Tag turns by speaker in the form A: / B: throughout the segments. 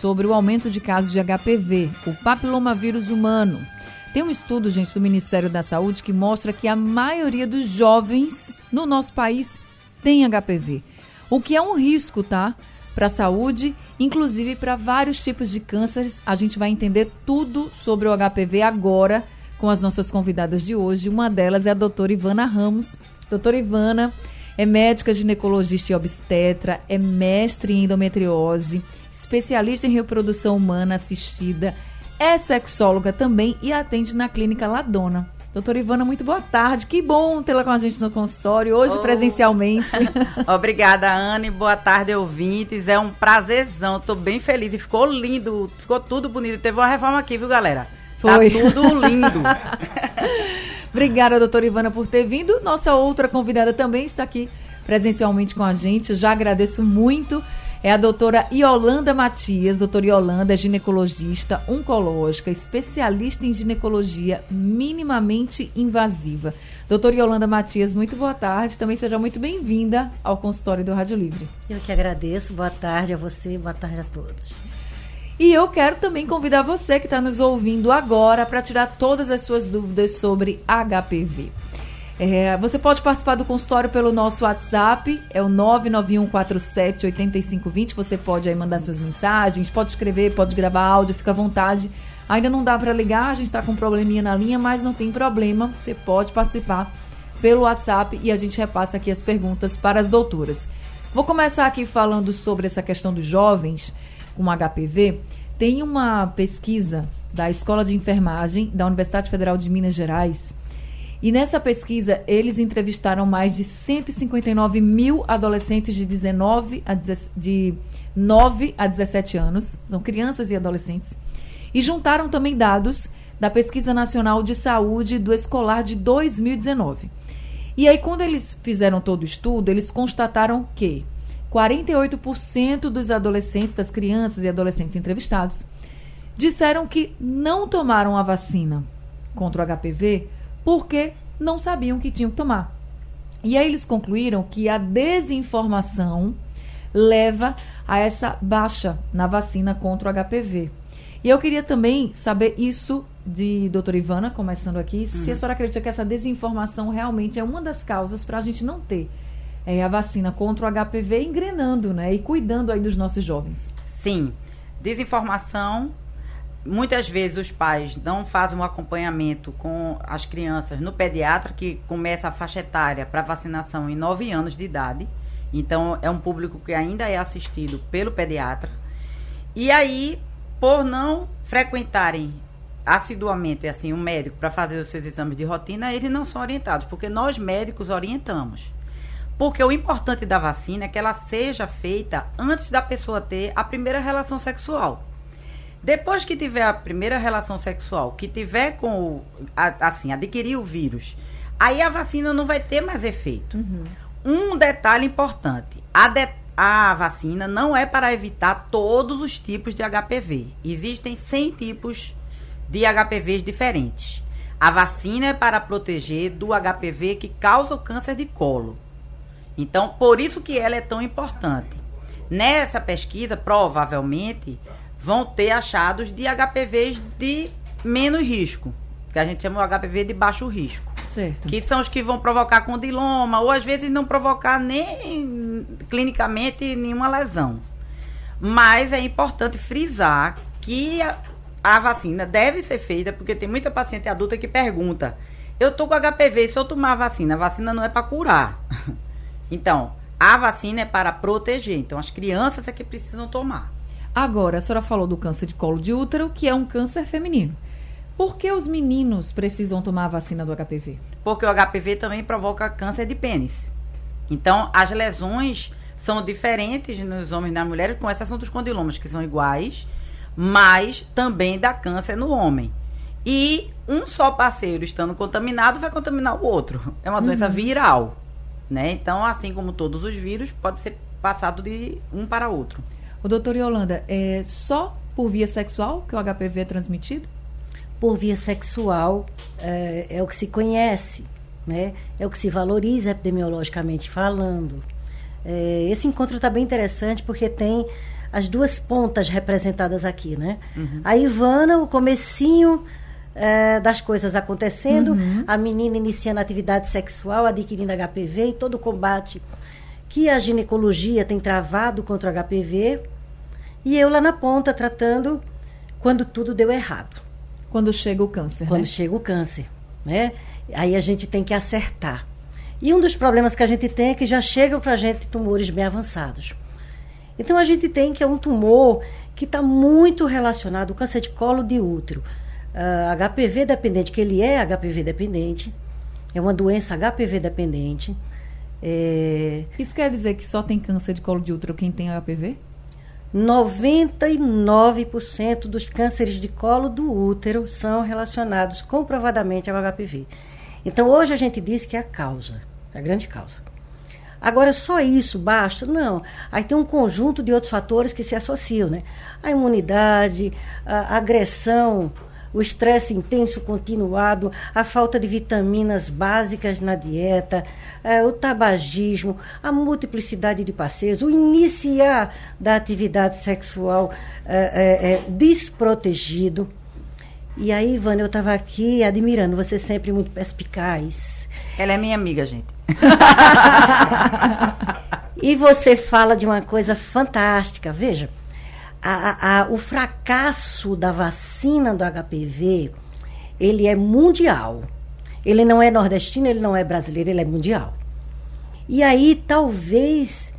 A: sobre o aumento de casos de HPV, o papilomavírus humano. Tem um estudo, gente, do Ministério da Saúde que mostra que a maioria dos jovens no nosso país tem HPV, o que é um risco, tá? Para a saúde, inclusive para vários tipos de cânceres. A gente vai entender tudo sobre o HPV agora com as nossas convidadas de hoje. Uma delas é a doutora Ivana Ramos. Doutora Ivana é médica ginecologista e obstetra, é mestre em endometriose, especialista em reprodução humana assistida, é sexóloga também e atende na clínica Ladona. Doutora Ivana, muito boa tarde. Que bom tê-la com a gente no consultório, hoje oh. presencialmente.
B: Obrigada, Anne. Boa tarde, ouvintes. É um prazerzão. Estou bem feliz. E ficou lindo, ficou tudo bonito. Teve uma reforma aqui, viu, galera? Tá Foi. Tá tudo lindo.
A: Obrigada, doutora Ivana, por ter vindo. Nossa outra convidada também está aqui presencialmente com a gente. Já agradeço muito. É a doutora Iolanda Matias. Doutora Iolanda é ginecologista oncológica, especialista em ginecologia minimamente invasiva. Doutora Yolanda Matias, muito boa tarde. Também seja muito bem-vinda ao consultório do Rádio Livre.
C: Eu que agradeço. Boa tarde a você, boa tarde a todos.
A: E eu quero também convidar você que está nos ouvindo agora para tirar todas as suas dúvidas sobre HPV. É, você pode participar do consultório pelo nosso WhatsApp, é o 991478520. Você pode aí mandar suas mensagens, pode escrever, pode gravar áudio, fica à vontade. Ainda não dá para ligar, a gente está com um probleminha na linha, mas não tem problema. Você pode participar pelo WhatsApp e a gente repassa aqui as perguntas para as doutoras. Vou começar aqui falando sobre essa questão dos jovens com HPV, tem uma pesquisa da Escola de Enfermagem da Universidade Federal de Minas Gerais. E nessa pesquisa, eles entrevistaram mais de 159 mil adolescentes de, 19 a de 9 a 17 anos, são crianças e adolescentes, e juntaram também dados da Pesquisa Nacional de Saúde do Escolar de 2019. E aí, quando eles fizeram todo o estudo, eles constataram que 48% dos adolescentes, das crianças e adolescentes entrevistados, disseram que não tomaram a vacina contra o HPV porque não sabiam que tinham que tomar. E aí eles concluíram que a desinformação leva a essa baixa na vacina contra o HPV. E eu queria também saber isso de doutora Ivana, começando aqui, se a uhum. senhora acredita que essa desinformação realmente é uma das causas para a gente não ter é, a vacina contra o HPV engrenando, né? E cuidando aí dos nossos jovens.
B: Sim. Desinformação. Muitas vezes os pais não fazem um acompanhamento com as crianças no pediatra, que começa a faixa etária para vacinação em 9 anos de idade. Então, é um público que ainda é assistido pelo pediatra. E aí, por não frequentarem assiduamente assim um médico para fazer os seus exames de rotina, eles não são orientados, porque nós médicos orientamos. Porque o importante da vacina é que ela seja feita antes da pessoa ter a primeira relação sexual. Depois que tiver a primeira relação sexual, que tiver com o, a, assim, adquirir o vírus, aí a vacina não vai ter mais efeito. Uhum. Um detalhe importante: a, de, a vacina não é para evitar todos os tipos de HPV. Existem 100 tipos de HPVs diferentes. A vacina é para proteger do HPV que causa o câncer de colo. Então, por isso que ela é tão importante. Nessa pesquisa, provavelmente, vão ter achados de HPVs de menos risco, que a gente chama o HPV de baixo risco.
A: Certo.
B: Que são os que vão provocar condiloma, ou às vezes não provocar nem clinicamente nenhuma lesão. Mas é importante frisar que a, a vacina deve ser feita, porque tem muita paciente adulta que pergunta: eu tô com HPV, se eu tomar a vacina, a vacina não é para curar. Então, a vacina é para proteger. Então, as crianças é que precisam tomar.
A: Agora, a senhora falou do câncer de colo de útero, que é um câncer feminino. Por que os meninos precisam tomar a vacina do HPV?
B: Porque o HPV também provoca câncer de pênis. Então, as lesões são diferentes nos homens e nas mulheres, com exceção dos condilomas, que são iguais. mas também dá câncer no homem. E um só parceiro estando contaminado vai contaminar o outro. É uma doença viral, né? Então, assim como todos os vírus, pode ser passado de um para outro.
A: O doutor Yolanda, é só por via sexual que o HPV é transmitido?
C: Por via sexual é, é o que se conhece, né? É o que se valoriza epidemiologicamente falando. É, esse encontro está bem interessante porque tem as duas pontas representadas aqui, né? A Ivana, o comecinho é, das coisas acontecendo, a menina iniciando a atividade sexual, adquirindo HPV e todo o combate que a ginecologia tem travado contra o HPV, e eu lá na ponta tratando quando tudo deu errado,
A: Quando chega o câncer,
C: quando
A: né?
C: chega o câncer, né? Aí a gente tem que acertar. E um dos problemas que a gente tem é que já chegam para a gente tumores bem avançados. Então a gente tem que é um tumor que está muito relacionado, o câncer de colo de útero, ah, HPV dependente, que ele é HPV dependente, é uma doença HPV dependente. É,
A: Isso quer dizer que só tem câncer de colo de útero quem tem HPV?
C: 99% dos cânceres de colo do útero são relacionados comprovadamente ao HPV. Então hoje a gente diz que é a causa, é a grande causa. Agora só isso basta? Não. Aí tem um conjunto de outros fatores que se associam, né? A imunidade, a agressão, o estresse intenso continuado, a falta de vitaminas básicas na dieta, eh, o tabagismo, a multiplicidade de parceiros, o iniciar da atividade sexual eh, eh, eh, desprotegido. E aí, Ivana, eu estava aqui admirando você sempre muito perspicaz.
B: Ela é minha amiga, gente.
C: E você fala de uma coisa fantástica. Veja, a- a- o fracasso da vacina do HPV, ele é mundial. Ele não é nordestino, ele não é brasileiro, ele é mundial. E aí, talvez,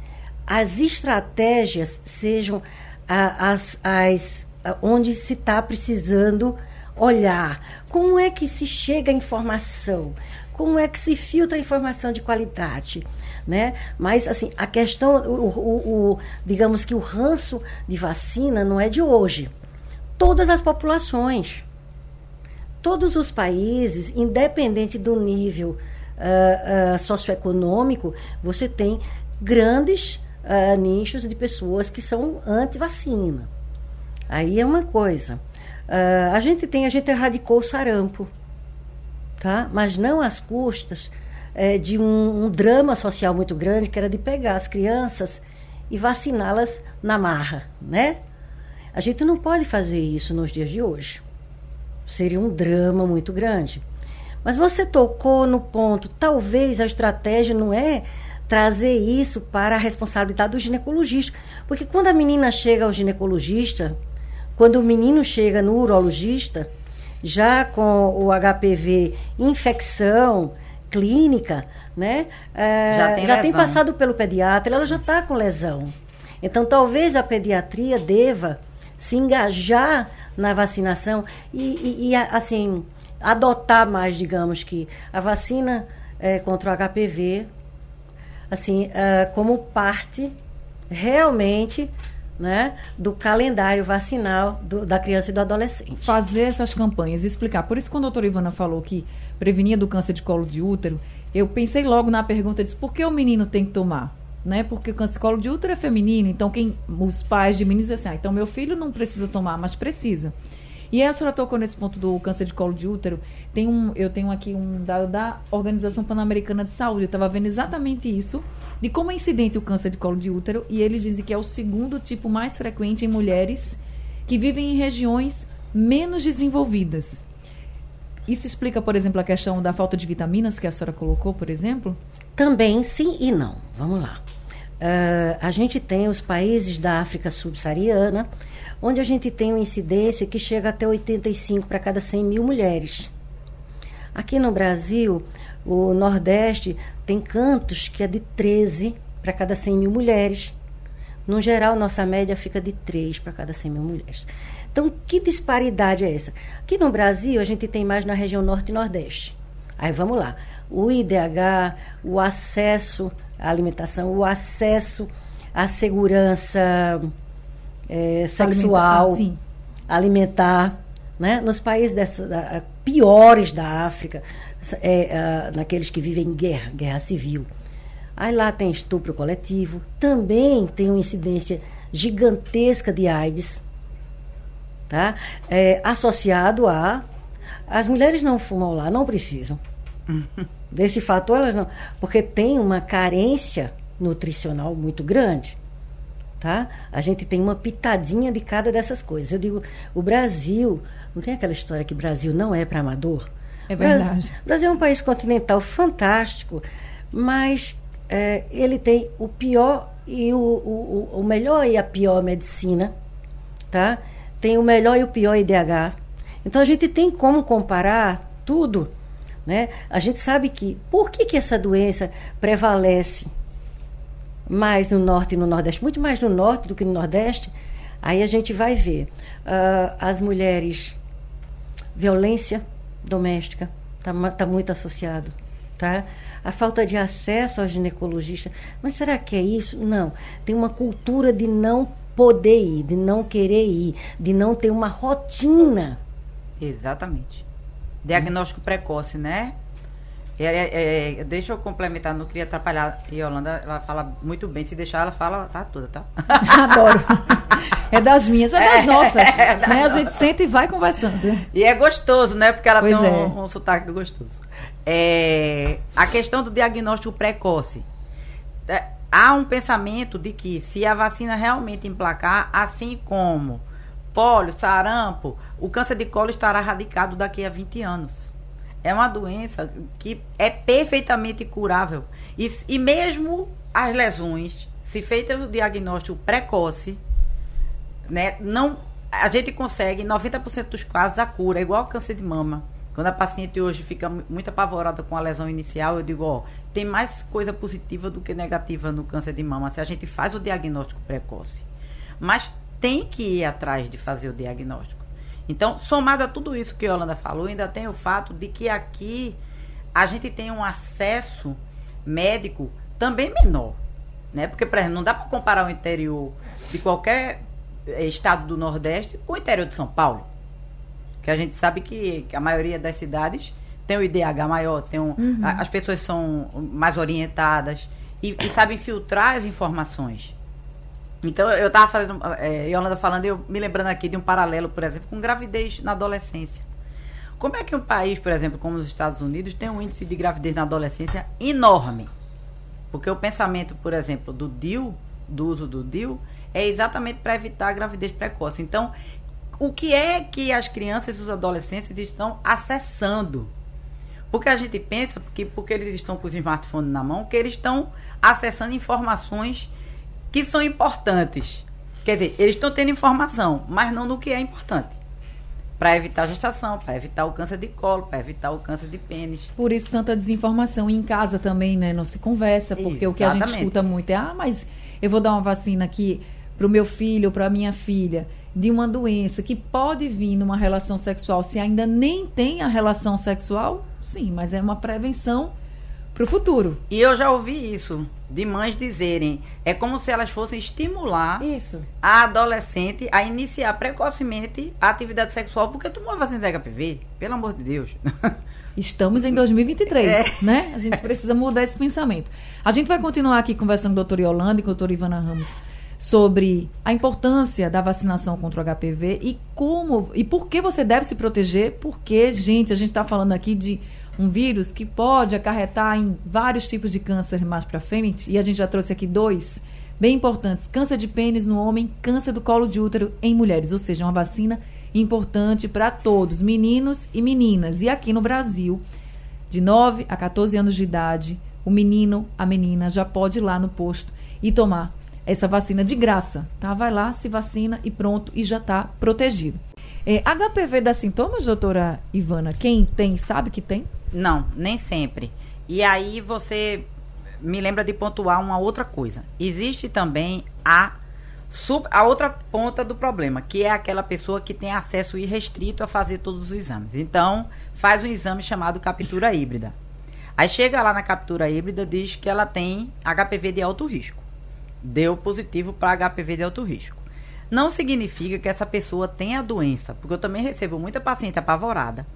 C: as estratégias sejam as, as- onde se está precisando olhar. Como é que se chega a informação? Como é que se filtra a informação de qualidade? Né? Mas, assim, a questão, o, o- o- digamos que o ranço de vacina não é de hoje. Todas as populações todos os países, independente do nível ah, ah, socioeconômico, você tem grandes ah, nichos de pessoas que são anti-vacina. Aí é uma coisa. A gente tem, a gente erradicou o sarampo, tá? Mas não às custas eh, de um, um drama social muito grande, que era de pegar as crianças e vaciná-las na marra, né? A gente não pode fazer isso nos dias de hoje seria um drama muito grande. Mas você tocou no ponto, talvez a estratégia não é trazer isso para a responsabilidade do ginecologista, porque quando a menina chega ao ginecologista, quando o menino chega no urologista, já com o HPV infecção clínica, né? eh,
B: Já tem
C: já tem passado pelo pediatra, ela já está com lesão. Então, talvez a pediatria deva se engajar na vacinação e, e- e, assim, adotar mais, digamos que, a vacina eh, contra o HPV, assim, ah, como parte realmente né, do calendário vacinal do- da criança e do adolescente.
A: fazer essas campanhas, explicar. Por isso, quando a doutora Ivana falou que prevenia do câncer de colo de útero, eu pensei logo na pergunta, disse, por que o menino tem que tomar? Né? Porque o câncer de colo de útero é feminino, então quem os pais de meninos dizem assim, ah, então meu filho não precisa tomar, mas precisa. E aí a senhora tocou nesse ponto do câncer de colo de útero. Tem um, eu tenho aqui um dado da Organização Pan-Americana de Saúde. Eu estava vendo exatamente isso, de como é incidente o câncer de colo de útero. E eles dizem que é o segundo tipo mais frequente em mulheres que vivem em regiões menos desenvolvidas. Isso explica, por exemplo, a questão da falta de vitaminas que a senhora colocou, por exemplo?
C: Também sim e não. Vamos lá. Ah, a gente tem os países da África subsaariana, onde a gente tem uma incidência que chega até 85 para cada 100 mil mulheres. Aqui no Brasil, o Nordeste tem cantos que é de 13 para cada 100 mil mulheres. No geral, nossa média fica de 3 para cada 100 mil mulheres. Então, que disparidade é essa? Aqui no Brasil, a gente tem mais na região Norte e Nordeste. Aí vamos lá. O IDH, o acesso à alimentação, o acesso à segurança eh, sexual,
A: Alimenta- sim.
C: alimentar, né? Nos países dessa, da, piores da África, é, uh, naqueles que vivem em guerra, guerra civil. Aí lá tem estupro coletivo, também tem uma incidência gigantesca de AIDS, tá? É, associado a as mulheres não fumam lá, não precisam. Desse fator elas não, porque tem uma carência nutricional muito grande, tá? A gente tem uma pitadinha de cada dessas coisas. Eu digo, o Brasil, não tem aquela história que o Brasil não é para amador?
A: É verdade.
C: O Brasil é um país continental fantástico, mas é, ele tem o pior e o, o, o melhor e a pior medicina, tá? Tem o melhor e o pior IDH. Então a gente tem como comparar tudo, né? A gente sabe que por que, que essa doença prevalece mais no norte e no nordeste, muito mais no norte do que no nordeste. Aí a gente vai ver uh, as mulheres violência doméstica está tá muito associado, tá? A falta de acesso ao ginecologista. Mas será que é isso? Não. Tem uma cultura de não poder ir, de não querer ir, de não ter uma rotina.
B: Exatamente. Diagnóstico precoce, né? É, é, é, deixa eu complementar, não queria atrapalhar. E Yolanda, ela fala muito bem. Se deixar, ela fala, tá toda, tá?
A: Adoro. É das minhas, é das é, nossas. É, né? A gente senta e vai conversando.
B: E é gostoso, né? Porque ela pois tem um, é. um sotaque gostoso. É, a questão do diagnóstico precoce. Há um pensamento de que se a vacina realmente emplacar, assim como pólio, sarampo, o câncer de colo estará radicado daqui a 20 anos. É uma doença que é perfeitamente curável. E, e mesmo as lesões, se feito o diagnóstico precoce, né, não, a gente consegue, em 90% dos casos, a cura, é igual ao câncer de mama. Quando a paciente hoje fica muito apavorada com a lesão inicial, eu digo, ó, tem mais coisa positiva do que negativa no câncer de mama se a gente faz o diagnóstico precoce. Mas tem que ir atrás de fazer o diagnóstico. Então, somado a tudo isso que a Yolanda falou, ainda tem o fato de que aqui a gente tem um acesso médico também menor. Né? Porque, por exemplo, não dá para comparar o interior de qualquer eh, estado do Nordeste com o interior de São Paulo. Que a gente sabe que, a maioria das cidades tem o IDH maior, tem um, uhum. a, as pessoas são mais orientadas e, e sabem filtrar as informações. Então, eu estava fazendo. É, Yolanda falando, eu me lembrando aqui de um paralelo, por exemplo, com gravidez na adolescência. Como é que um país, por exemplo, como os Estados Unidos, tem um índice de gravidez na adolescência enorme? Porque o pensamento, por exemplo, do DIL, do uso do DIL, é exatamente para evitar a gravidez precoce. Então, o que é que as crianças e os adolescentes estão acessando? Porque a gente pensa que porque eles estão com os smartphones na mão, que eles estão acessando informações que são importantes. Quer dizer, eles estão tendo informação, mas não no que é importante. Para evitar a gestação, para evitar o câncer de colo, para evitar o câncer de pênis.
A: Por isso tanta desinformação. E em casa também, né? Não se conversa, porque Exatamente. o que a gente escuta muito é: ah, mas eu vou dar uma vacina aqui para o meu filho ou para a minha filha de uma doença que pode vir numa relação sexual se ainda nem tem a relação sexual, sim, mas é uma prevenção para o futuro.
B: E eu já ouvi isso de mães dizerem, é como se elas fossem estimular
A: isso.
B: a adolescente a iniciar precocemente a atividade sexual porque tomou a vacina da HPV, pelo amor de Deus.
A: Estamos em 2023, é. né? A gente precisa mudar esse pensamento. A gente vai continuar aqui conversando com a doutora Yolanda e com a doutora Ivana Ramos sobre a importância da vacinação contra o HPV e como e por que você deve se proteger, porque, gente, a gente está falando aqui de um vírus que pode acarretar em vários tipos de câncer mais para frente, e a gente já trouxe aqui dois bem importantes: câncer de pênis no homem, câncer do colo de útero em mulheres, ou seja, uma vacina importante para todos, meninos e meninas. E aqui no Brasil, de 9 a 14 anos de idade, o menino, a menina já pode ir lá no posto e tomar essa vacina de graça, tá? Vai lá, se vacina e pronto, e já está protegido. É, HPV dá sintomas, doutora Ivana? Quem tem sabe que tem?
B: Não, nem sempre. E aí você me lembra de pontuar uma outra coisa. Existe também a sub, a outra ponta do problema, que é aquela pessoa que tem acesso irrestrito a fazer todos os exames. Então, faz um exame chamado captura híbrida. Aí chega lá na captura híbrida, diz que ela tem HPV de alto risco. Deu positivo para HPV de alto risco. não significa que essa pessoa tenha a doença, porque eu também recebo muita paciente apavorada,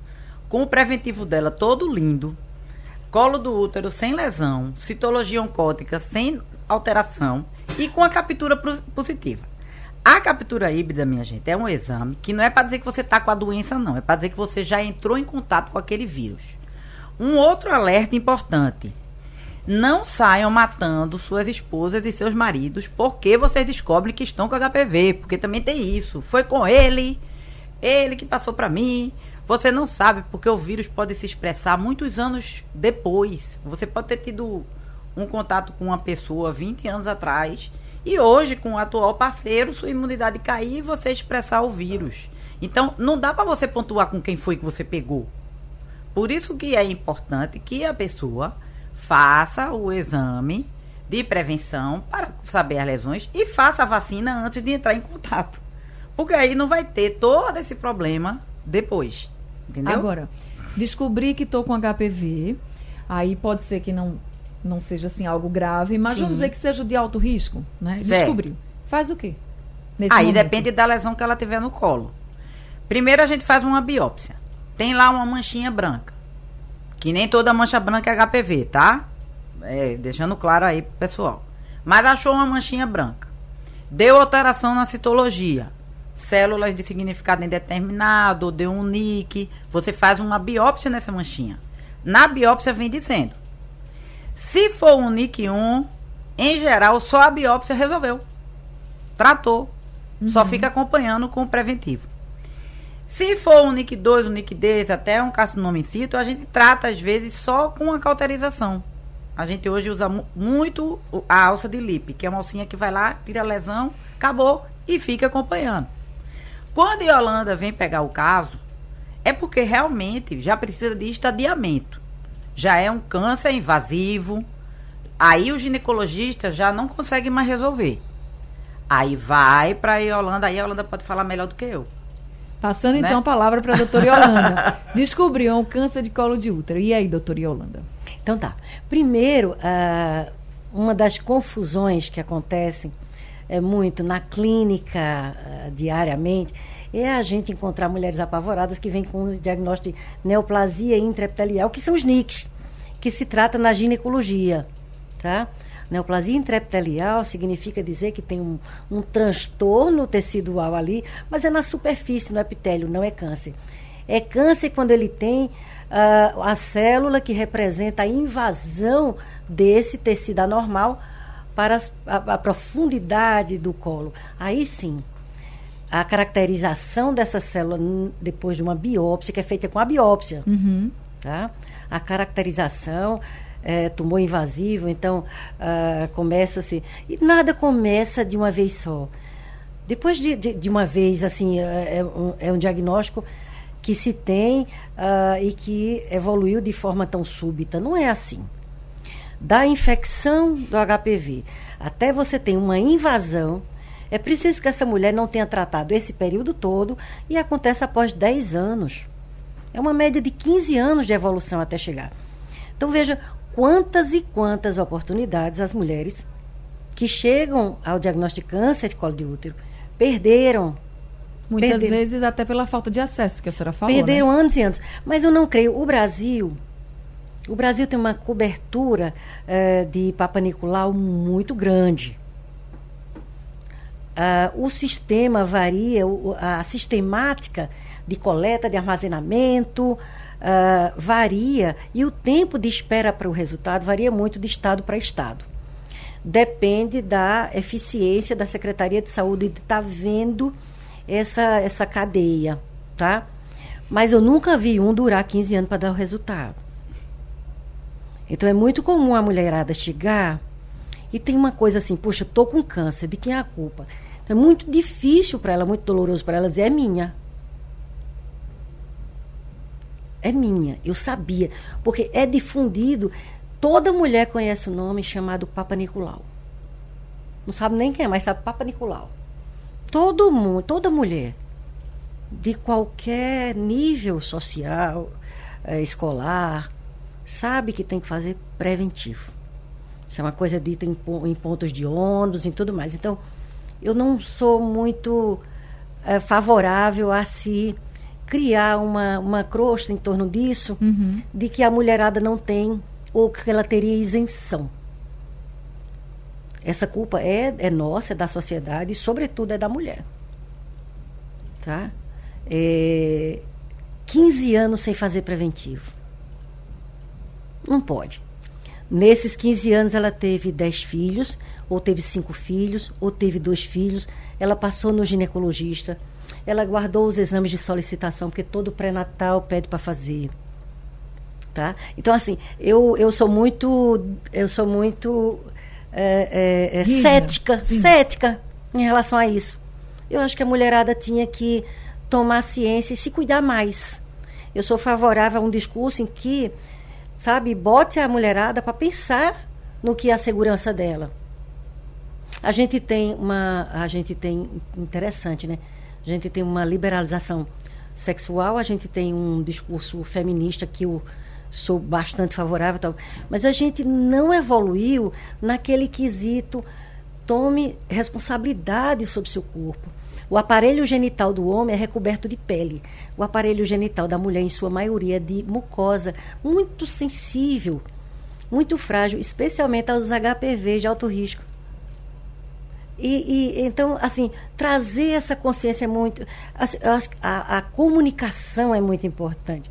B: com o preventivo dela todo lindo, colo do útero sem lesão, citologia oncótica sem alteração e com a captura positiva. A captura híbrida, minha gente, é um exame que não é para dizer que você está com a doença, não. É para dizer que você já entrou em contato com aquele vírus. Um outro alerta importante. Não saiam matando suas esposas e seus maridos porque vocês descobrem que estão com HPV. Porque também tem isso. Foi com ele, ele que passou para mim. Você não sabe porque o vírus pode se expressar muitos anos depois. Você pode ter tido um contato com uma pessoa 20 anos atrás e hoje, com o atual parceiro, sua imunidade cair e você expressar o vírus. Então, não dá para você pontuar com quem foi que você pegou. Por isso que é importante que a pessoa faça o exame de prevenção para saber as lesões e faça a vacina antes de entrar em contato. Porque aí não vai ter todo esse problema depois. Entendeu?
A: Agora, descobri que estou com HPV, aí pode ser que não não seja assim algo grave, mas Sim. vamos dizer que seja de alto risco, né? Descobriu. Faz o quê?
B: Aí momento? depende da lesão que ela tiver no colo. Primeiro a gente faz uma biópsia. Tem lá uma manchinha branca. Que nem toda mancha branca é HPV, tá? É, deixando claro aí pro pessoal. Mas achou uma manchinha branca. Deu alteração na citologia. Células de significado indeterminado, deu um NIC. Você faz uma biópsia nessa manchinha. Na biópsia vem dizendo se for um NIC1, em geral, só a biópsia resolveu. Tratou. Uhum. Só fica acompanhando com o preventivo. Se for um NIC2, um NIC10, até um carcinoma in situ, a gente trata, às vezes, só com a cauterização. A gente hoje usa muito a alça de lip, que é uma alcinha que vai lá, tira a lesão, acabou e fica acompanhando. Quando a Yolanda vem pegar o caso, é porque realmente já precisa de estadiamento já é um câncer invasivo. Aí o ginecologista já não consegue mais resolver. Aí vai para a Yolanda, aí a Yolanda pode falar melhor do que eu.
A: Passando né? então a palavra para a doutora Yolanda. Descobriu um câncer de colo de útero. E aí, doutora Yolanda?
C: Então tá. Primeiro, uh, uma das confusões que acontecem é muito na clínica uh, diariamente é a gente encontrar mulheres apavoradas que vêm com o diagnóstico de neoplasia intraepitelial, que são os NICs, que se trata na ginecologia, tá? Neoplasia intraepitelial significa dizer que tem um, um transtorno tecidual ali, mas é na superfície, no epitélio, não é câncer. É câncer quando ele tem uh, a célula que representa a invasão desse tecido anormal para a, a profundidade do colo. Aí sim, a caracterização dessa célula depois de uma biópsia, que é feita com a biópsia. Uhum. Tá? A caracterização, é, tumor invasivo, então uh, começa-se. E nada começa de uma vez só. Depois de, de, de uma vez, assim, é, é, um, é, diagnóstico que se tem uh, e que evoluiu de forma tão súbita. Não é assim. Da infecção do HPV até você ter uma invasão é preciso que essa mulher não tenha tratado esse período todo e acontece após 10 anos. É uma média de 15 anos de evolução até chegar. Então veja quantas e quantas oportunidades as mulheres que chegam ao diagnóstico de câncer de colo de útero perderam.
A: Muitas perderam, vezes até pela falta de acesso que a senhora falou.
C: Perderam
A: né?
C: anos e anos. Mas eu não creio. O Brasil, o Brasil tem uma cobertura uh, de Papa Nicolau muito grande. Uh, o sistema varia, o, a sistemática de coleta, de armazenamento uh, varia e o tempo de espera para o resultado varia muito de estado para estado. Depende da eficiência da Secretaria de Saúde de estar tá vendo essa, essa cadeia, tá? Mas eu nunca vi um durar 15 anos para dar o resultado. Então é muito comum a mulherada chegar e tem uma coisa assim, poxa, tô com câncer, de quem é a culpa? É muito difícil para ela, muito doloroso para ela dizer, é minha. É minha, eu sabia. Porque é difundido, toda mulher conhece o nome chamado Papa Nicolau. Não sabe nem quem é, mas sabe Papa Nicolau. Todo mundo, toda mulher, de qualquer nível social, é, escolar, sabe que tem que fazer preventivo. Isso é uma coisa dita em, em pontos de ônibus e tudo mais. Então, eu não sou muito é, favorável a se criar uma, uma crosta em torno disso,
A: Uhum.
C: de que a mulherada não tem ou que ela teria isenção. Essa culpa é, é nossa, é da sociedade e, sobretudo, é da mulher. Tá? É, 15 anos sem fazer preventivo. Não pode. Nesses 15 anos, ela teve 10 filhos, ou teve 5 filhos, ou teve dois filhos. Ela passou no ginecologista. Ela guardou os exames de solicitação, porque todo pré-natal pede para fazer. Tá? Então, assim, eu, eu sou muito. Eu sou muito. é, é, é,
A: Rígida,
C: cética,
A: sim.
C: cética em relação a isso. Eu acho que a mulherada tinha que tomar ciência e se cuidar mais. Eu sou favorável a um discurso em que, sabe, bote a mulherada para pensar no que é a segurança dela. A gente tem uma, a gente tem interessante, né? A gente tem uma liberalização sexual, a gente tem um discurso feminista que eu sou bastante favorável, tal, mas a gente não evoluiu naquele quesito tome responsabilidade sobre seu corpo. O aparelho genital do homem é recoberto de pele. O aparelho genital da mulher, em sua maioria, é de mucosa, muito sensível, muito frágil, especialmente aos HPV de alto risco. E, e, então, assim, trazer essa consciência é muito. assim, a, a comunicação é muito importante.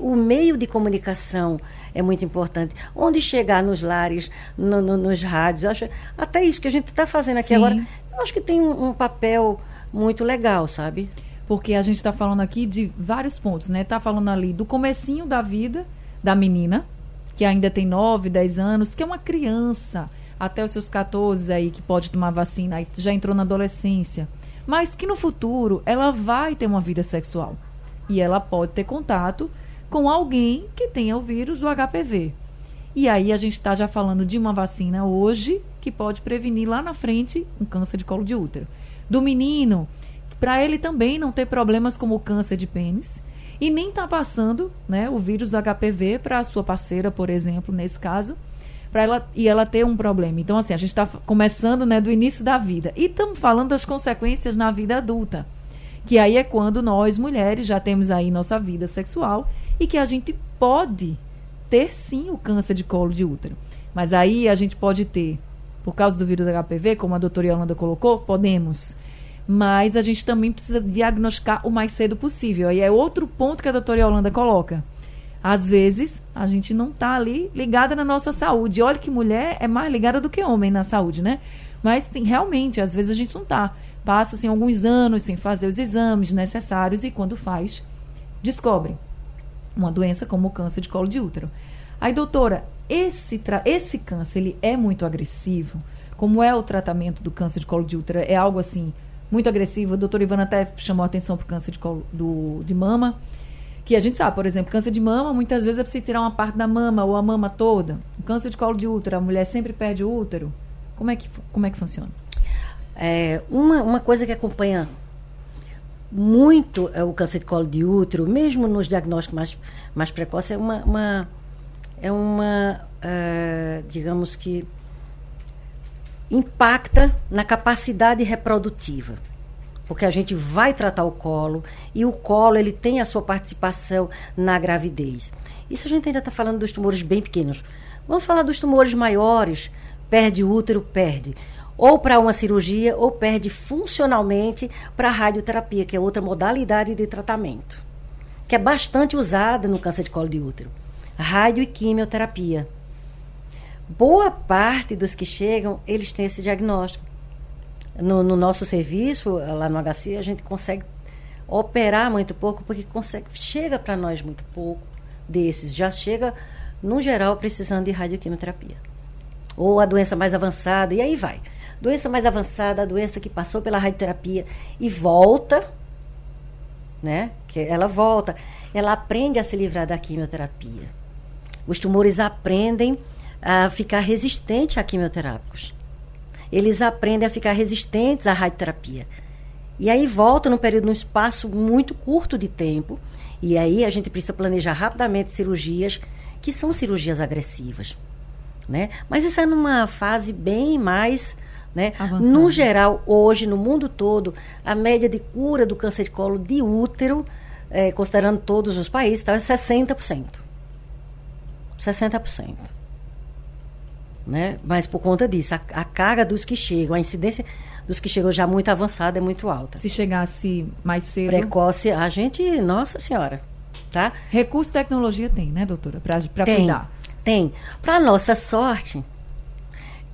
C: O meio de comunicação é muito importante. Onde chegar nos lares, no- no- nos rádios, acho, até isso que a gente está fazendo aqui
A: Sim.
C: agora, eu acho que tem um, um papel muito legal, sabe?
A: Porque a gente está falando aqui de vários pontos, né? Tá falando ali do comecinho da vida da menina, que ainda tem 9, 10 anos, que é uma criança, até os seus 14 aí, que pode tomar vacina, já entrou na adolescência. Mas que no futuro ela vai ter uma vida sexual. E ela pode ter contato com alguém que tenha o vírus do HPV. E aí a gente está já falando de uma vacina hoje que pode prevenir lá na frente um câncer de colo de útero. Do menino, para ele também não ter problemas como o câncer de pênis e nem tá passando, né, o vírus do HPV para a sua parceira, por exemplo, nesse caso, para ela e ela ter um problema. Então assim, a gente está começando, né, do início da vida e estamos falando das consequências na vida adulta, que aí é quando nós mulheres já temos aí nossa vida sexual e que a gente pode ter sim o câncer de colo de útero. Mas aí a gente pode ter, por causa do vírus HPV, como a doutora Yolanda colocou, podemos. Mas a gente também precisa diagnosticar o mais cedo possível. Aí é outro ponto que a doutora Yolanda coloca. Às vezes, a gente não está ali ligada na nossa saúde. Olha que mulher é mais ligada do que homem na saúde, né? Mas tem, realmente, às vezes a gente não está. Passa assim, alguns anos sem fazer os exames necessários e quando faz, descobre uma doença como o câncer de colo de útero. Aí, doutora, esse, esse câncer ele é muito agressivo? Como é o tratamento do câncer de colo de útero? É algo assim muito agressivo? A doutora Ivana até chamou a atenção para o câncer de colo do, de mama. Que a gente sabe, por exemplo, câncer de mama, muitas vezes é preciso tirar uma parte da mama ou a mama toda. O câncer de colo de útero, a mulher sempre perde o útero. Como é que, como é que funciona?
C: É, uma, uma coisa que acompanha muito é o câncer de colo de útero, mesmo nos diagnósticos mais, mais precoces, é uma, uma- é uma eh, digamos que impacta na capacidade reprodutiva. Porque a gente vai tratar o colo e o colo ele tem a sua participação na gravidez. Isso a gente ainda está falando dos tumores bem pequenos. Vamos falar dos tumores maiores. Perde útero, perde. Ou para uma cirurgia, ou perde funcionalmente para a radioterapia, que é outra modalidade de tratamento. Que é bastante usada no câncer de colo de útero. Rádio e quimioterapia. Boa parte dos que chegam, eles têm esse diagnóstico. No, no nosso serviço, lá no HC, a gente consegue operar muito pouco, porque consegue, chega para nós muito pouco desses. Já chega, no geral, precisando de radioquimioterapia. Ou a doença mais avançada, e aí vai. Doença mais avançada, a doença que passou pela radioterapia e volta, né? Que ela volta, ela aprende a se livrar da quimioterapia. Os tumores aprendem a ficar resistentes a quimioterápicos. Eles aprendem a ficar resistentes à radioterapia. E aí volta num período, num espaço muito curto de tempo. E aí a gente precisa planejar rapidamente cirurgias que são cirurgias agressivas. Né? Mas isso é numa fase bem mais Né?
A: Avançado.
C: No geral, hoje, no mundo todo, a média de cura do câncer de colo de útero, eh, considerando todos os países, tá, é 60%. 60%. Né? Mas por conta disso, a, a carga dos que chegam, a incidência dos que chegam já muito avançada é muito alta.
A: Se chegasse mais cedo.
C: Precoce, a gente, nossa senhora, tá?
A: Recurso tecnologia tem, né, doutora? Para cuidar.
C: tem. Para nossa sorte,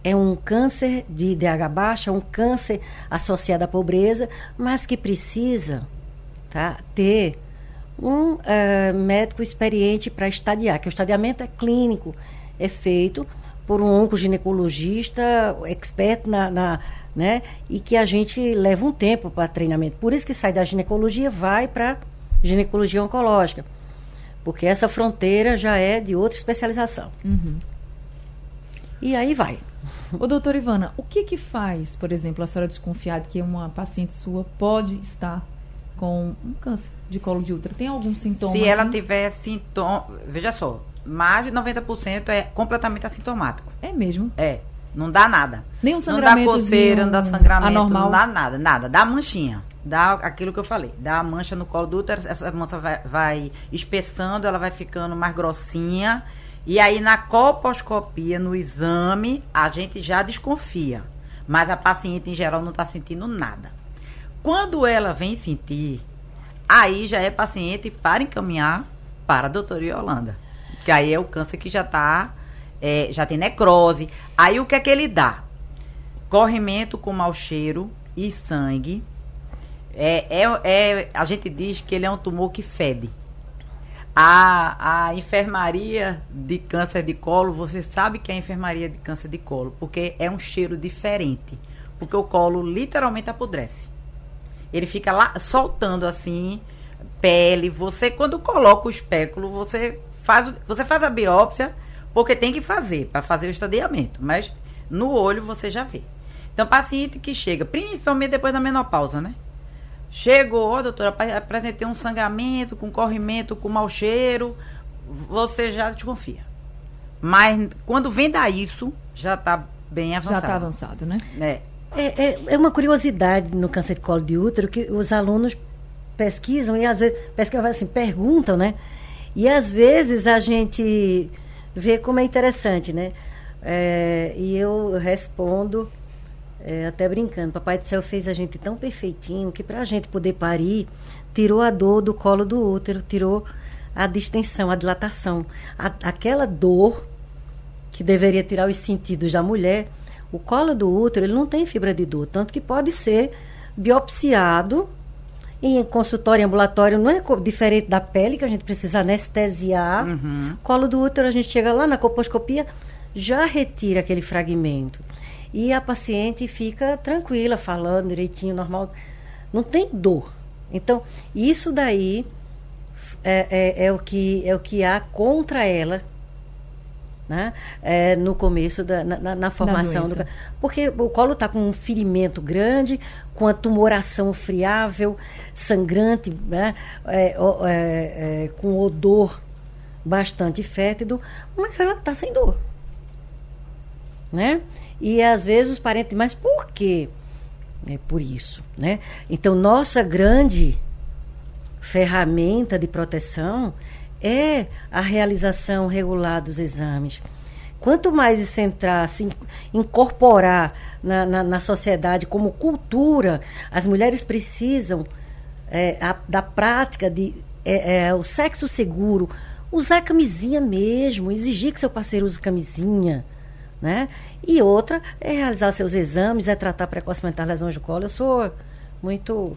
C: é um câncer de IDH baixa, um câncer associado à pobreza, mas que precisa tá, ter um eh, médico experiente para estadiar, que o estadiamento é clínico, é feito por um oncoginecologista expert na, na né, e que a gente leva um tempo para treinamento. Por isso que sai da ginecologia, vai para ginecologia oncológica, porque essa fronteira já é de outra especialização.
A: Uhum.
C: E aí vai.
A: Ô, doutora Ivana, o que que faz, por exemplo, a senhora desconfiar de que uma paciente sua pode estar com um câncer de colo de útero? Tem algum sintoma?
B: Se ela
A: assim?
B: tiver sintoma. Veja só, mais de 90% é completamente assintomático.
A: É mesmo.
B: É. Não dá nada.
A: Nem um
B: Não dá coceira, não dá sangramento,
A: anormal?
B: não dá nada, nada. Dá manchinha. Dá aquilo que eu falei. Dá a mancha no colo do útero, essa mancha vai, vai espessando, ela vai ficando mais grossinha. E aí na colposcopia, no exame, a gente já desconfia. Mas a paciente em geral não está sentindo nada. Quando ela vem sentir, aí já é paciente para encaminhar para a doutora Yolanda. Que aí é o câncer que já está, já tem necrose. Aí o que é que ele dá? Corrimento com mau cheiro e sangue. É, é, é, a gente diz que ele é um tumor que fede. A, a enfermaria de câncer de colo, você sabe que é a enfermaria de câncer de colo, porque é um cheiro diferente. Porque o colo literalmente apodrece. Ele fica lá soltando assim, pele. Você, quando coloca o espéculo, você faz, você faz a biópsia, porque tem que fazer, para fazer o estadiamento. Mas no olho você já vê. Então, paciente que chega, principalmente depois da menopausa, né? Chegou, ó, doutora, apa- apresentei um sangramento, com corrimento, com mau cheiro, você já desconfia. Mas quando vem da isso, já está bem
A: Já
B: avançado.
A: está avançado, né?
B: É.
C: É, é, é uma curiosidade no câncer de colo de útero que os alunos pesquisam e às vezes pesquisam assim, perguntam, né? E às vezes a gente vê como é interessante, né? É, e eu respondo é, até brincando, Papai do Céu fez a gente tão perfeitinho que para a gente poder parir, tirou a dor do colo do útero, tirou a distensão, a dilatação. A- aquela dor que deveria tirar os sentidos da mulher, o colo do útero ele não tem fibra de dor, tanto que pode ser biopsiado em consultório, ambulatório, não é diferente da pele, que a gente precisa anestesiar.
B: Uhum.
C: Colo do útero, a gente chega lá na colposcopia, já retira aquele fragmento. E a paciente fica tranquila, falando direitinho, normal. Não tem dor. Então, isso daí é, é- é o, que, é o que há contra ela né? É, no começo da na, na- na formação do, porque o colo está com um ferimento grande com a tumoração friável sangrante né? É, é, é, com odor bastante fétido mas ela está sem dor né e às vezes os parentes mas por quê é por isso né então nossa grande ferramenta de proteção é a realização regular dos exames. Quanto mais isso entrar, se in- incorporar na, na, na sociedade como cultura, as mulheres precisam é, a- da prática de é, é, o sexo seguro, usar camisinha mesmo, exigir que seu parceiro use camisinha. Né? E outra é realizar seus exames, é tratar precocemente as lesões do colo. Eu sou muito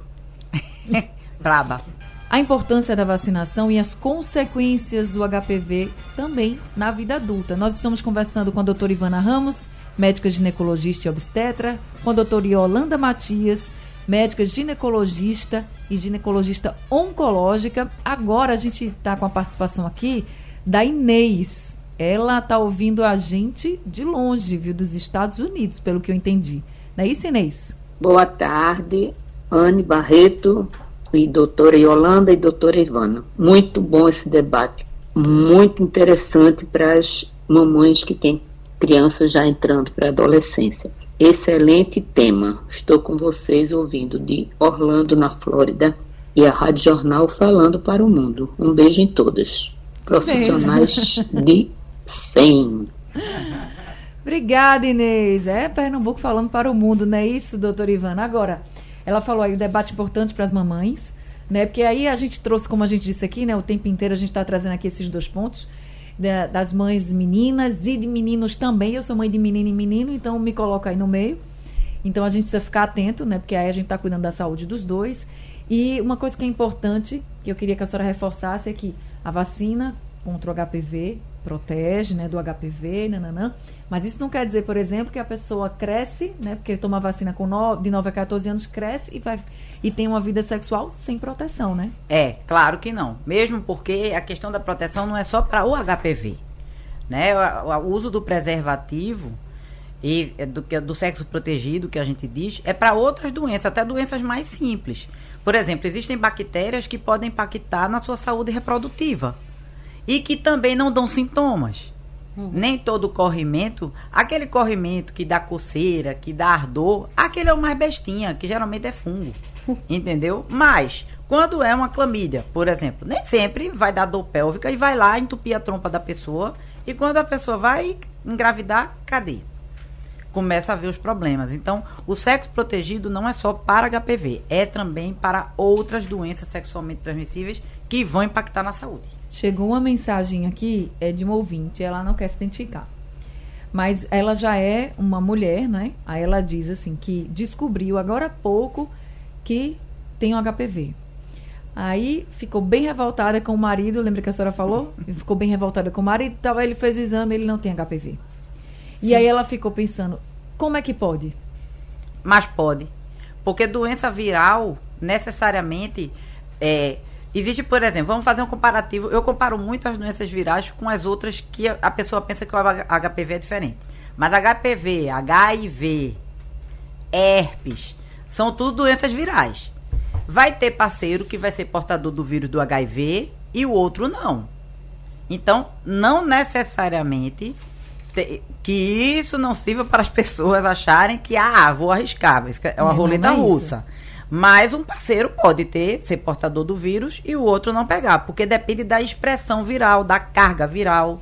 B: Braba.
A: A importância da vacinação e as consequências do HPV também na vida adulta. Nós estamos conversando com a doutora Ivana Ramos, médica ginecologista e obstetra, com a doutora Yolanda Matias, médica ginecologista e ginecologista oncológica. Agora a gente está com a participação aqui da Inês. Ela está ouvindo a gente de longe, viu, dos Estados Unidos, pelo que eu entendi. Não é isso, Inês?
D: Boa tarde, Anne Barreto e doutora Yolanda e doutora Ivana. Muito bom esse debate, muito interessante para as mamães que têm crianças já entrando para a adolescência. Excelente tema. Estou com vocês ouvindo de Orlando, na Flórida, e a Rádio Jornal falando para o mundo. Um beijo em todas. Profissionais de 100.
A: Obrigada, Inês. É Pernambuco falando para o mundo, não é isso, doutora Ivana? Agora, ela falou aí um debate importante para as mamães, né? Porque aí a gente trouxe, como a gente disse aqui, né? O tempo inteiro a gente está trazendo aqui esses dois pontos da, das mães meninas e de meninos também. Eu sou mãe de menino e menino, então me coloco aí no meio. Então a gente precisa ficar atento, né? Porque aí a gente está cuidando da saúde dos dois. E uma coisa que é importante, que eu queria que a senhora reforçasse, é que a vacina contra o HPV protege, né, do HPV, nananã. Mas isso não quer dizer, por exemplo, que a pessoa cresce, né, porque toma vacina com no, de 9 a 14 anos, cresce e vai e tem uma vida sexual sem proteção, né?
B: É, claro que não. Mesmo porque a questão da proteção não é só para o HPV, né? O, o, uso do preservativo e é do, do sexo protegido que a gente diz é para outras doenças, até doenças mais simples. Por exemplo, existem bactérias que podem impactar na sua saúde reprodutiva e que também não dão sintomas. Uhum. Nem todo corrimento, aquele corrimento que dá coceira, que dá ardor, aquele é o mais bestinha, que geralmente é fungo. entendeu? Mas, quando é uma clamídia, por exemplo, nem sempre vai dar dor pélvica e vai lá entupir a trompa da pessoa. E quando a pessoa vai engravidar, cadê? Começa a ver os problemas. Então, o sexo protegido não é só para HPV, é também para outras doenças sexualmente transmissíveis que vão impactar na saúde.
A: Chegou uma mensagem aqui, é de uma ouvinte, ela não quer se identificar. Mas ela já é uma mulher, né? Aí ela diz assim que descobriu agora há pouco que tem o HPV. Aí ficou bem revoltada com o marido, lembra que a senhora falou? Ficou bem revoltada com o marido, tal, ele fez o exame, ele não tem HPV. Sim. E aí ela ficou pensando, como é que pode?
B: Mas pode. Porque doença viral, necessariamente, é, Existe, por exemplo, vamos fazer um comparativo. Eu comparo muito as doenças virais com as outras que a pessoa pensa que o HPV é diferente. Mas HPV, HIV, herpes, são tudo doenças virais. Vai ter parceiro que vai ser portador do vírus do HIV e o outro não. Então, não necessariamente te, que isso não sirva para as pessoas acharem que, ah, vou arriscar. É uma roleta é russa. Mas um parceiro pode ter, ser portador do vírus e o outro não pegar, porque depende da expressão viral, da carga viral,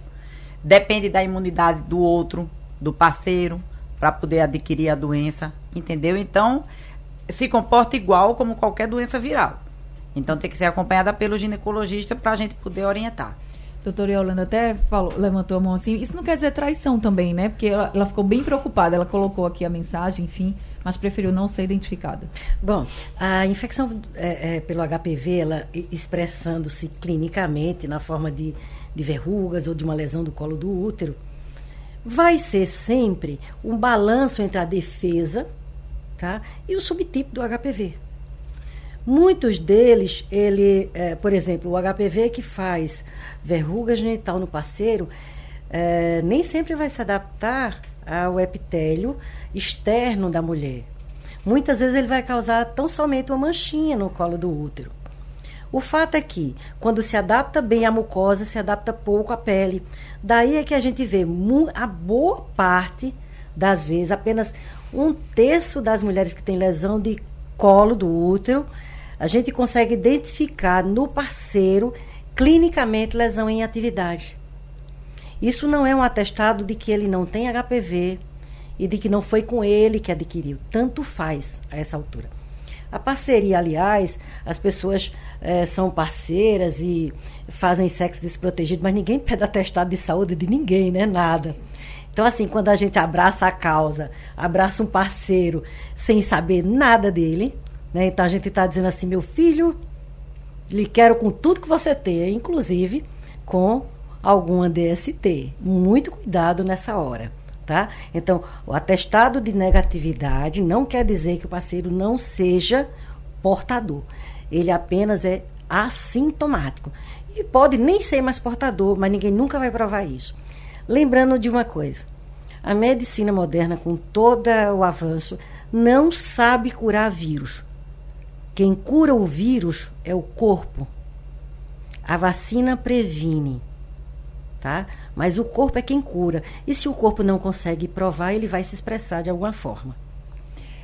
B: depende da imunidade do outro, do parceiro, para poder adquirir a doença, entendeu? Então, se comporta igual como qualquer doença viral. Então, tem que ser acompanhada pelo ginecologista para a gente poder orientar.
A: Doutora Yolanda até falou, levantou a mão assim. Isso não quer dizer traição também, né? Porque ela, ela ficou bem preocupada. Ela colocou aqui a mensagem, enfim mas preferiu não ser identificada.
C: Bom, a infecção é, é, pelo HPV, ela expressando-se clinicamente na forma de, de verrugas ou de uma lesão do colo do útero, vai ser sempre um balanço entre a defesa tá, e o subtipo do HPV. Muitos deles, ele, é, por exemplo, o HPV que faz verruga genital no parceiro, é, nem sempre vai se adaptar ao epitélio externo da mulher. Muitas vezes ele vai causar tão somente uma manchinha no colo do útero. O fato é que, quando se adapta bem a mucosa, se adapta pouco à pele. Daí é que a gente vê a boa parte das vezes, apenas um terço das mulheres que têm lesão de colo do útero, a gente consegue identificar no parceiro clinicamente lesão em atividade. Isso não é um atestado de que ele não tem HPV, e de que não foi com ele que adquiriu. Tanto faz a essa altura. A parceria, aliás, as pessoas é, são parceiras e fazem sexo desprotegido, mas ninguém pede atestado de saúde de ninguém, né? Nada. Então, assim, quando a gente abraça a causa, abraça um parceiro sem saber nada dele, né? Então a gente está dizendo assim, meu filho, lhe quero com tudo que você tem, inclusive com alguma DST. Muito cuidado nessa hora tá? Então, o atestado de negatividade não quer dizer que o parceiro não seja portador. Ele apenas é assintomático. E pode nem ser mais portador, mas ninguém nunca vai provar isso. Lembrando de uma coisa: a medicina moderna, com todo o avanço, não sabe curar vírus. Quem cura o vírus é o corpo. A vacina previne tá? Mas o corpo é quem cura. E se o corpo não consegue provar, ele vai se expressar de alguma forma.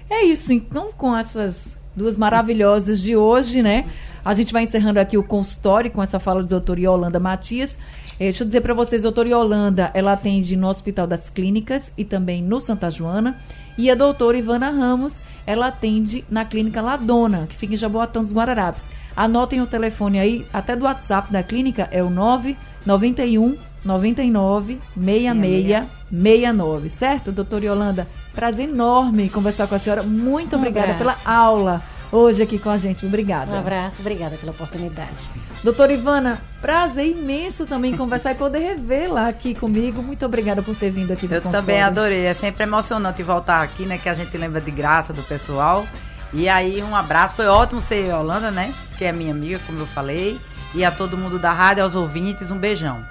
A: É isso, então, com essas duas maravilhosas de hoje, né? A gente vai encerrando aqui o consultório com essa fala do doutor Yolanda Matias. É, deixa eu dizer para vocês, doutora Yolanda, ela atende no Hospital das Clínicas e também no Santa Joana. E a doutora Ivana Ramos, ela atende na Clínica Ladona, que fica em Jaboatão dos Guararapes. Anotem o telefone aí, até do WhatsApp da clínica, é o 991 99 66 69, certo, doutora Yolanda? Prazer enorme conversar com a senhora. Muito um obrigada abraço. pela aula hoje aqui com a gente. Obrigada.
C: Um abraço, obrigada pela oportunidade.
A: Doutora Ivana, prazer imenso também conversar e poder revê-la aqui comigo. Muito obrigada por ter vindo aqui
B: no Eu também adorei. É sempre emocionante voltar aqui, né? Que a gente lembra de graça do pessoal. E aí, um abraço. Foi ótimo ser Yolanda, né? Que é minha amiga, como eu falei. E a todo mundo da rádio, aos ouvintes, um beijão.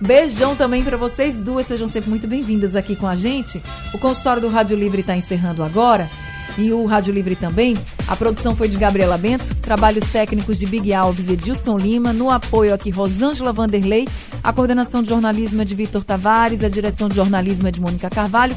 A: Beijão também para vocês duas, sejam sempre muito bem-vindas aqui com a gente. O consultório do Rádio Livre está encerrando agora e o Rádio Livre também. A produção foi de Gabriela Bento, trabalhos técnicos de Big Alves e Edilson Lima, no apoio aqui Rosângela Vanderlei, a coordenação de jornalismo é de Vitor Tavares, a direção de jornalismo é de Mônica Carvalho.